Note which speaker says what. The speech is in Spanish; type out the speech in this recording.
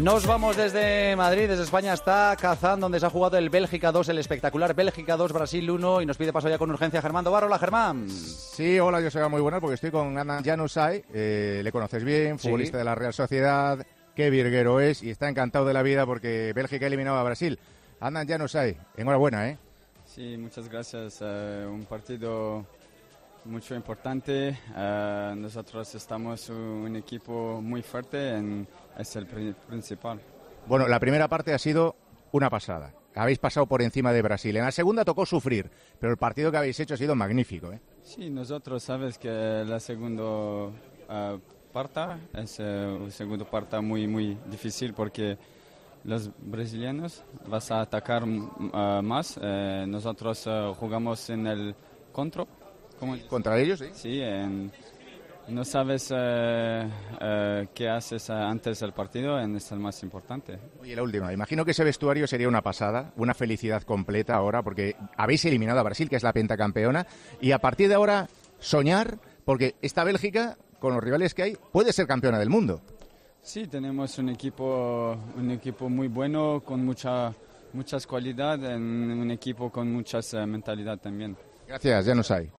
Speaker 1: Nos vamos desde Madrid, desde España hasta Kazán, donde se ha jugado el Bélgica 2, el espectacular Bélgica 2, Brasil 1, y nos pide paso ya con urgencia Germán Dobar. Hola, Germán.
Speaker 2: Sí, hola, yo soy muy buena porque estoy con Ana Janusay, eh, le conoces bien, futbolista de la Real Sociedad, qué virguero es, y está encantado de la vida porque Bélgica ha eliminado a Brasil. Ana Janusay, enhorabuena, ¿eh?
Speaker 3: Sí, muchas gracias. Eh, un partido mucho importante. Eh, nosotros estamos un equipo muy fuerte, en, es el principal.
Speaker 2: Bueno, la primera parte ha sido una pasada. Habéis pasado por encima de Brasil. En la segunda tocó sufrir, pero el partido que habéis hecho ha sido magnífico. ¿eh?
Speaker 3: Sí, nosotros sabes que la segunda uh, parte es uh, un segundo parte muy muy difícil porque los brasileños vas a atacar uh, más. Eh, nosotros jugamos en el control
Speaker 2: ¿Contra ellos? Sí,
Speaker 3: no sabes eh, eh, qué haces antes del partido, es el más importante.
Speaker 2: Y la última, imagino que ese vestuario sería una pasada, una felicidad completa ahora, porque habéis eliminado a Brasil, que es la pentacampeona, y a partir de ahora soñar, porque esta Bélgica, con los rivales que hay, puede ser campeona del mundo.
Speaker 3: Sí, tenemos un equipo, un equipo muy bueno, con mucha, muchas cualidades, un equipo con muchas eh, mentalidad también.
Speaker 2: Gracias, ya nos hay.